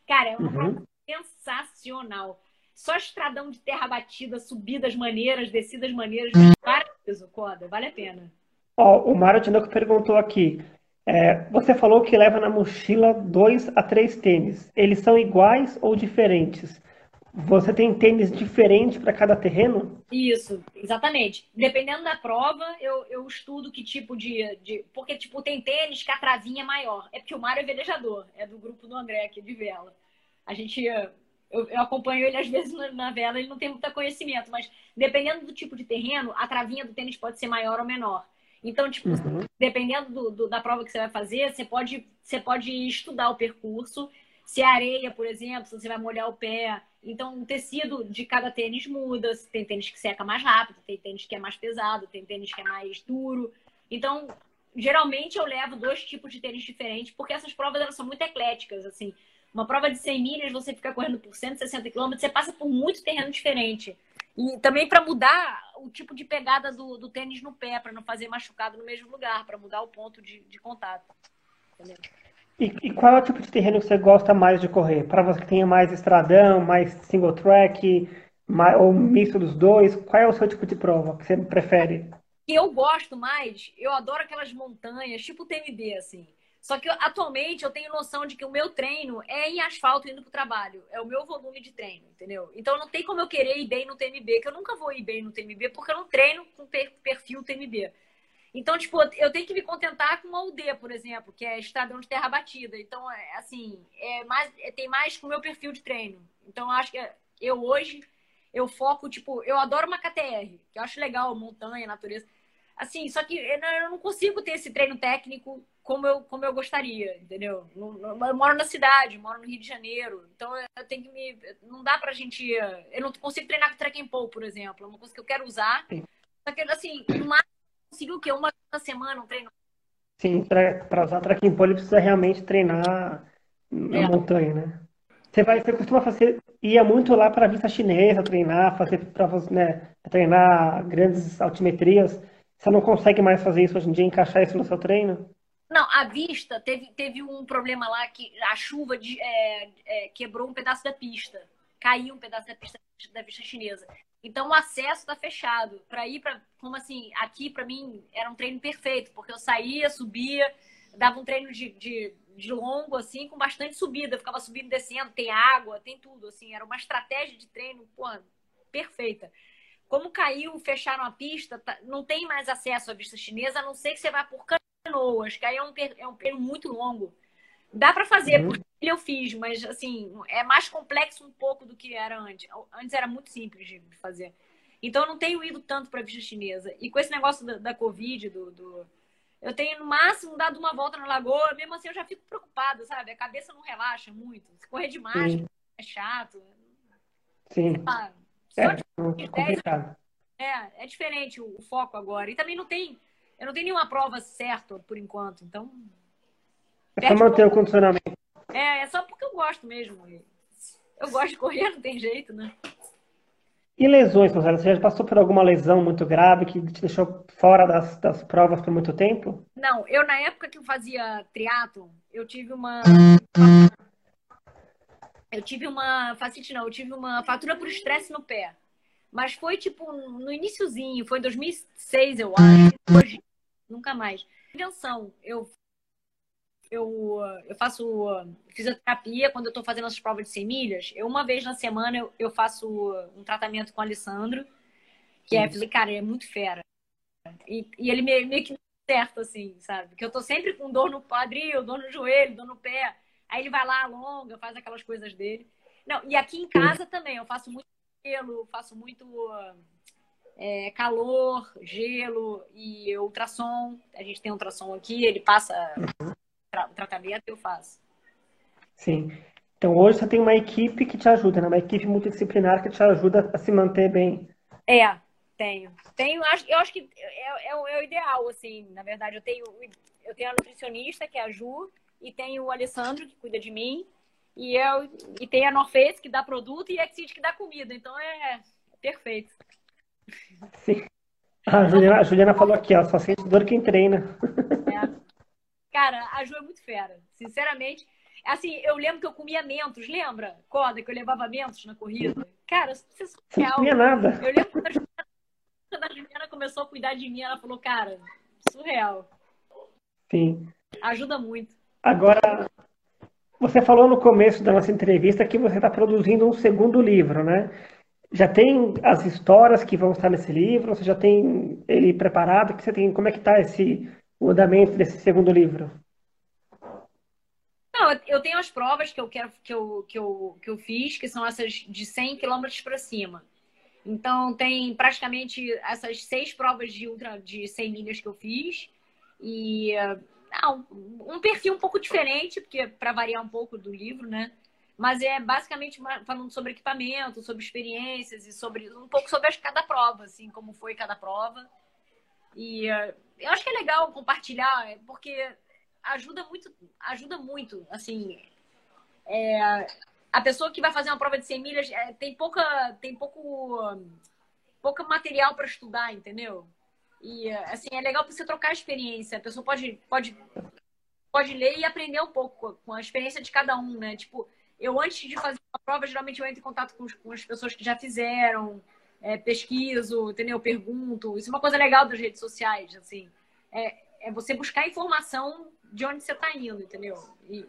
Cara, é uma uhum. prova sensacional. Só estradão de terra batida, subidas maneiras, descidas maneiras, paraíso, coda, vale a pena. Ó, o Mário Tinoco perguntou aqui. É, você falou que leva na mochila dois a três tênis. Eles são iguais ou diferentes? Você tem tênis diferente para cada terreno? Isso, exatamente. Dependendo da prova, eu, eu estudo que tipo de, de. Porque, tipo, tem tênis que a travinha é maior. É porque o Mário é velejador, é do grupo do André aqui de vela. A gente. Eu, eu acompanho ele às vezes na, na vela, ele não tem muito conhecimento, mas dependendo do tipo de terreno, a travinha do tênis pode ser maior ou menor. Então, tipo, uhum. dependendo do, do, da prova que você vai fazer, você pode, você pode estudar o percurso. Se é areia, por exemplo, se você vai molhar o pé. Então, o tecido de cada tênis muda. Tem tênis que seca mais rápido, tem tênis que é mais pesado, tem tênis que é mais duro. Então, geralmente eu levo dois tipos de tênis diferentes, porque essas provas elas são muito ecléticas, assim. Uma prova de 100 milhas, você fica correndo por 160 km, você passa por muito terreno diferente. E também para mudar o tipo de pegada do, do tênis no pé, para não fazer machucado no mesmo lugar, para mudar o ponto de, de contato. E, e, qual é o tipo de terreno que você gosta mais de correr? Para você que tenha mais estradão, mais single track, mais, ou misto dos dois, qual é o seu tipo de prova que você prefere? Eu gosto mais, eu adoro aquelas montanhas, tipo TMB, assim. Só que atualmente eu tenho noção de que o meu treino é em asfalto indo pro trabalho. É o meu volume de treino, entendeu? Então não tem como eu querer ir bem no TMB, que eu nunca vou ir bem no TMB, porque eu não treino com perfil TMB. Então, tipo, eu tenho que me contentar com uma UD, por exemplo, que é estradão de terra batida. Então, é, assim, é mais, é, tem mais com o meu perfil de treino. Então, eu acho que eu hoje, eu foco, tipo, eu adoro uma KTR, que eu acho legal, montanha, natureza. Assim, só que eu não consigo ter esse treino técnico como eu, como eu gostaria, entendeu? Eu moro na cidade, moro no Rio de Janeiro, então eu tenho que me. Não dá pra gente. Eu não consigo treinar com track and pole, por exemplo. É uma coisa que eu quero usar. Só que, assim, no máximo, consigo o quê? Uma semana um treino. Sim, para usar track and pole, precisa realmente treinar na é. montanha, né? Você, vai, você costuma fazer. ia muito lá para a vista chinesa treinar, fazer provas, né? Treinar grandes altimetrias. Você não consegue mais fazer isso hoje em dia, encaixar isso no seu treino? Não, a vista teve, teve um problema lá que a chuva de, é, é, quebrou um pedaço da pista. Caiu um pedaço da pista da vista chinesa. Então o acesso está fechado. Para ir para. Como assim? Aqui, para mim, era um treino perfeito, porque eu saía, subia, dava um treino de, de, de longo, assim, com bastante subida. Eu ficava subindo descendo, tem água, tem tudo. assim Era uma estratégia de treino, pô, perfeita. Como caiu, fecharam a pista, tá, não tem mais acesso à vista chinesa, a não ser que você vá por canoas, que aí é um, é um treino muito longo. Dá para fazer, uhum. porque eu fiz, mas assim, é mais complexo um pouco do que era antes. Antes era muito simples de fazer. Então eu não tenho ido tanto para a vista chinesa. E com esse negócio da, da Covid, do, do, eu tenho no máximo dado uma volta na lagoa, mesmo assim eu já fico preocupada, sabe? A cabeça não relaxa muito. Se correr demais, Sim. é chato. Sim. Ah, é, é complicado. É, é diferente o, o foco agora. E também não tem eu não tenho nenhuma prova certa por enquanto, então. É só manter o condicionamento. É, é só porque eu gosto mesmo. Eu gosto de correr, (laughs) não tem jeito, né? E lesões, Rosana? Você já passou por alguma lesão muito grave que te deixou fora das, das provas por muito tempo? Não, eu na época que eu fazia triatlo, eu tive uma. Eu tive uma. Facite não, eu tive uma fatura por estresse no pé. Mas foi tipo no iníciozinho, foi em 2006, eu acho. Hoje nunca mais. Invenção, eu eu, eu faço fisioterapia quando eu estou fazendo as provas de 100 milhas. Eu, uma vez na semana, eu, eu faço um tratamento com o Alessandro, que é, cara, é muito fera. E, e ele meio, meio que certo, assim, sabe? Porque eu tô sempre com dor no quadril, dor no joelho, dor no pé. Aí ele vai lá, alonga, faz aquelas coisas dele. Não, e aqui em casa também, eu faço muito gelo, faço muito é, calor, gelo e ultrassom. A gente tem ultrassom aqui, ele passa o tratamento eu faço. Sim. Então hoje você tem uma equipe que te ajuda, né? uma equipe multidisciplinar que te ajuda a se manter bem. É, tenho. Tenho, eu acho que é, é, é o ideal, assim, na verdade. Eu tenho, eu tenho a nutricionista, que é a Ju, e tenho o Alessandro, que cuida de mim, e eu e tem a Norface, que dá produto, e a Exit, que dá comida. Então é perfeito. Sim. A Juliana, a Juliana falou aqui, ó, só sente dor quem treina. (laughs) Cara, a Ju é muito fera, sinceramente. Assim, eu lembro que eu comia mentos, lembra? Coda, que eu levava mentos na corrida. Cara, isso é surreal. Não comia nada. Eu lembro quando a, Juliana, quando a Juliana começou a cuidar de mim, ela falou, cara, surreal. Sim. Ajuda muito. Agora, você falou no começo da nossa entrevista que você está produzindo um segundo livro, né? Já tem as histórias que vão estar nesse livro? Você já tem ele preparado? Que você tem? Como é que está esse o desse segundo livro? Não, eu tenho as provas que eu quero que eu, que eu, que eu fiz, que são essas de 100 quilômetros para cima. Então tem praticamente essas seis provas de ultra de 100 milhas que eu fiz e não, um perfil um pouco diferente, porque para variar um pouco do livro, né? Mas é basicamente falando sobre equipamento, sobre experiências e sobre um pouco sobre cada prova, assim, como foi cada prova. E uh, eu acho que é legal compartilhar, porque ajuda muito, ajuda muito, assim, é, a pessoa que vai fazer uma prova de 100 milhas é, tem pouca, tem pouco, pouco material para estudar, entendeu? E assim, é legal para você trocar experiência. A pessoa pode, pode, pode ler e aprender um pouco com a experiência de cada um, né? Tipo, eu antes de fazer uma prova, geralmente eu entro em contato com, com as pessoas que já fizeram, é, pesquiso, entendeu? Pergunto. Isso é uma coisa legal das redes sociais, assim. É, é você buscar informação de onde você está indo, entendeu? E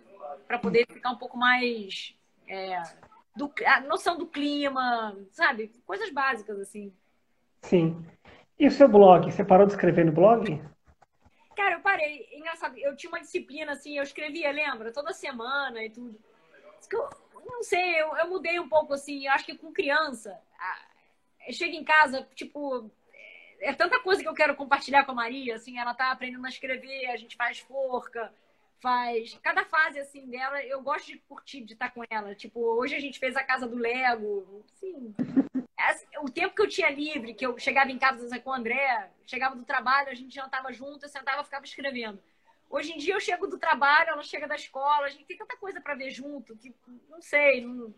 para poder ficar um pouco mais é, do, a noção do clima, sabe? Coisas básicas assim. Sim. E o seu blog? Você parou de escrever no blog? Cara, eu parei. Engraçado, eu tinha uma disciplina assim, eu escrevia, lembra? Toda semana e tudo. Eu, não sei, eu, eu mudei um pouco assim. Eu acho que com criança, chega em casa, tipo, é tanta coisa que eu quero compartilhar com a Maria, assim, ela tá aprendendo a escrever, a gente faz forca, faz. Cada fase, assim, dela, eu gosto de curtir de estar com ela. Tipo, hoje a gente fez a casa do Lego, assim. O tempo que eu tinha livre, que eu chegava em casa com o André, chegava do trabalho, a gente jantava junto, eu sentava ficava escrevendo. Hoje em dia eu chego do trabalho, ela chega da escola, a gente tem tanta coisa para ver junto, que não sei. Não...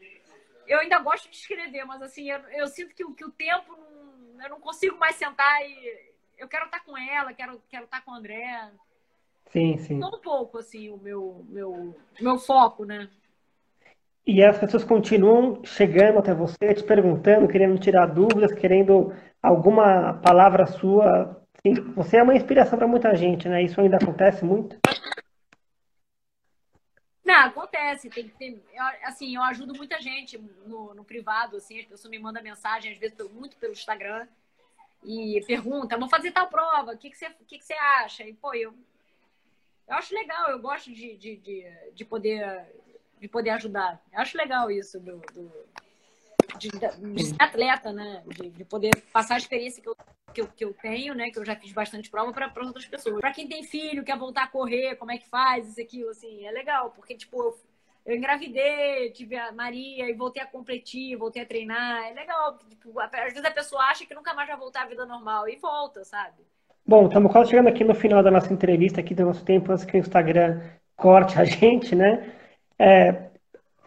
Eu ainda gosto de escrever, mas assim, eu, eu sinto que, que o tempo não, eu não consigo mais sentar e eu quero estar com ela, quero, quero estar com o André. Sim, sim. Um pouco, assim, o meu, meu, meu foco, né? E as pessoas continuam chegando até você, te perguntando, querendo tirar dúvidas, querendo alguma palavra sua. Você é uma inspiração para muita gente, né? Isso ainda acontece muito? Não, acontece. Tem que ter, assim, eu ajudo muita gente no, no privado, assim, as pessoas me mandam mensagem, às vezes muito pelo Instagram, e perguntam, vou fazer tal prova, o que, que, você, que, que você acha? E, pô, eu eu acho legal, eu gosto de, de, de, de poder, de poder ajudar. Eu acho legal isso do, do de, de, ser atleta, né? De, de, poder passar a experiência que eu, que eu, que eu tenho, né? Que eu já fiz bastante prova para outras pessoas. Para quem tem filho, quer voltar a correr, como é que faz, isso, aquilo, assim, é legal, porque, tipo, eu, eu engravidei, tive a Maria e voltei a competir, voltei a treinar. É legal. Tipo, às vezes a pessoa acha que nunca mais vai voltar à vida normal e volta, sabe? Bom, estamos quase chegando aqui no final da nossa entrevista, aqui do nosso tempo, antes que o Instagram corte a (laughs) gente, né? É,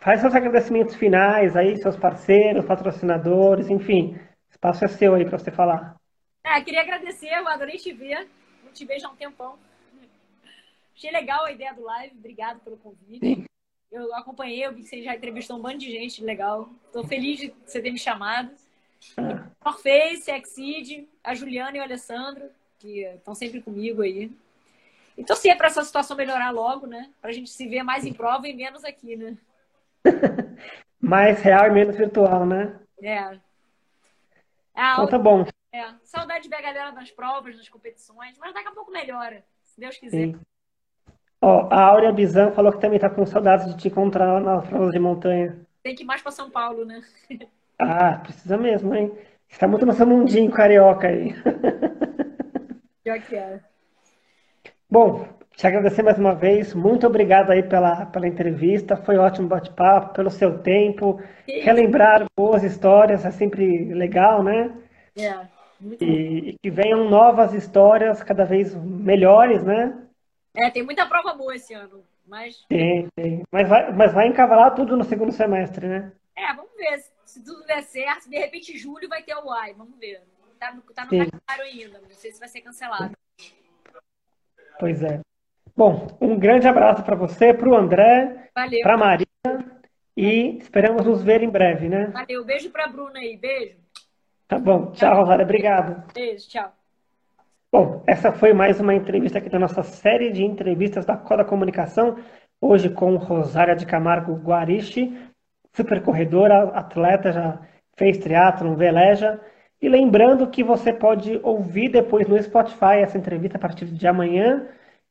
faz seus agradecimentos finais aí, seus parceiros, patrocinadores, enfim. O espaço é seu aí para você falar. É, queria agradecer, eu adorei te ver. Não te vejo há um tempão. Achei legal a ideia do live, obrigado pelo convite. Eu acompanhei, eu vi que você já entrevistou um bando de gente legal. Estou feliz de você ter me chamado. Ah. Norface, Exceed, a Juliana e o Alessandro que estão sempre comigo aí. E torcer para essa situação melhorar logo, né? Para a gente se ver mais em prova e menos aqui, né? (laughs) mais real e menos virtual, né? É. Ah, então tá bom. É. Saudade de ver a galera nas provas, nas competições, mas daqui a pouco melhora, se Deus quiser. Sim. Ó, a Áurea Bizan falou que também tá com saudades de te encontrar nas provas de montanha. Tem que ir mais para São Paulo, né? (laughs) ah, precisa mesmo, hein? Está muito no seu mundinho carioca aí. (laughs) Pior que é. Bom, te agradecer mais uma vez. Muito obrigado aí pela, pela entrevista. Foi ótimo bate-papo, pelo seu tempo. Relembrar boas histórias é sempre legal, né? É, muito e, e que venham novas histórias cada vez melhores, né? É, tem muita prova boa esse ano. Mas... Tem, tem. Mas vai, mas vai encavalar tudo no segundo semestre, né? É, vamos ver. Se tudo der certo, de repente julho vai ter o UAI. Vamos ver. Tá no, tá no calendário ainda. Não sei se vai ser cancelado. Pois é. Bom, um grande abraço para você, para o André, para a Maria e esperamos nos ver em breve, né? Valeu. Beijo pra Bruna aí. Beijo. Tá bom. Tchau, Rosário. Obrigado. Beijo. Tchau. Bom, essa foi mais uma entrevista aqui da nossa série de entrevistas da Coda Comunicação, hoje com Rosária de Camargo Guarichi, super corredora, atleta, já fez triatlon, veleja. E lembrando que você pode ouvir depois no Spotify essa entrevista a partir de amanhã.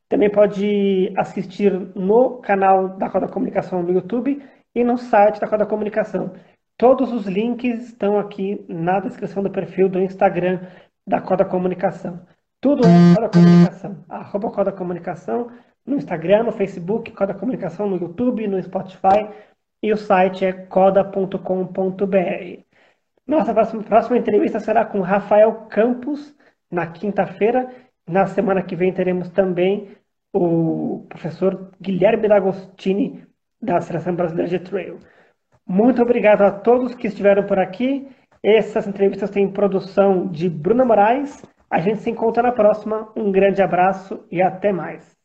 Também pode assistir no canal da Coda Comunicação no YouTube e no site da Coda Comunicação. Todos os links estão aqui na descrição do perfil do Instagram da Coda Comunicação. Tudo é Coda Comunicação. Arroba Coda Comunicação no Instagram, no Facebook, Coda Comunicação no YouTube, no Spotify e o site é coda.com.br. Nossa próxima, próxima entrevista será com Rafael Campos na quinta-feira. Na semana que vem teremos também o professor Guilherme D'Agostini da Seleção Brasileira de Trail. Muito obrigado a todos que estiveram por aqui. Essas entrevistas têm produção de Bruna Moraes. A gente se encontra na próxima. Um grande abraço e até mais.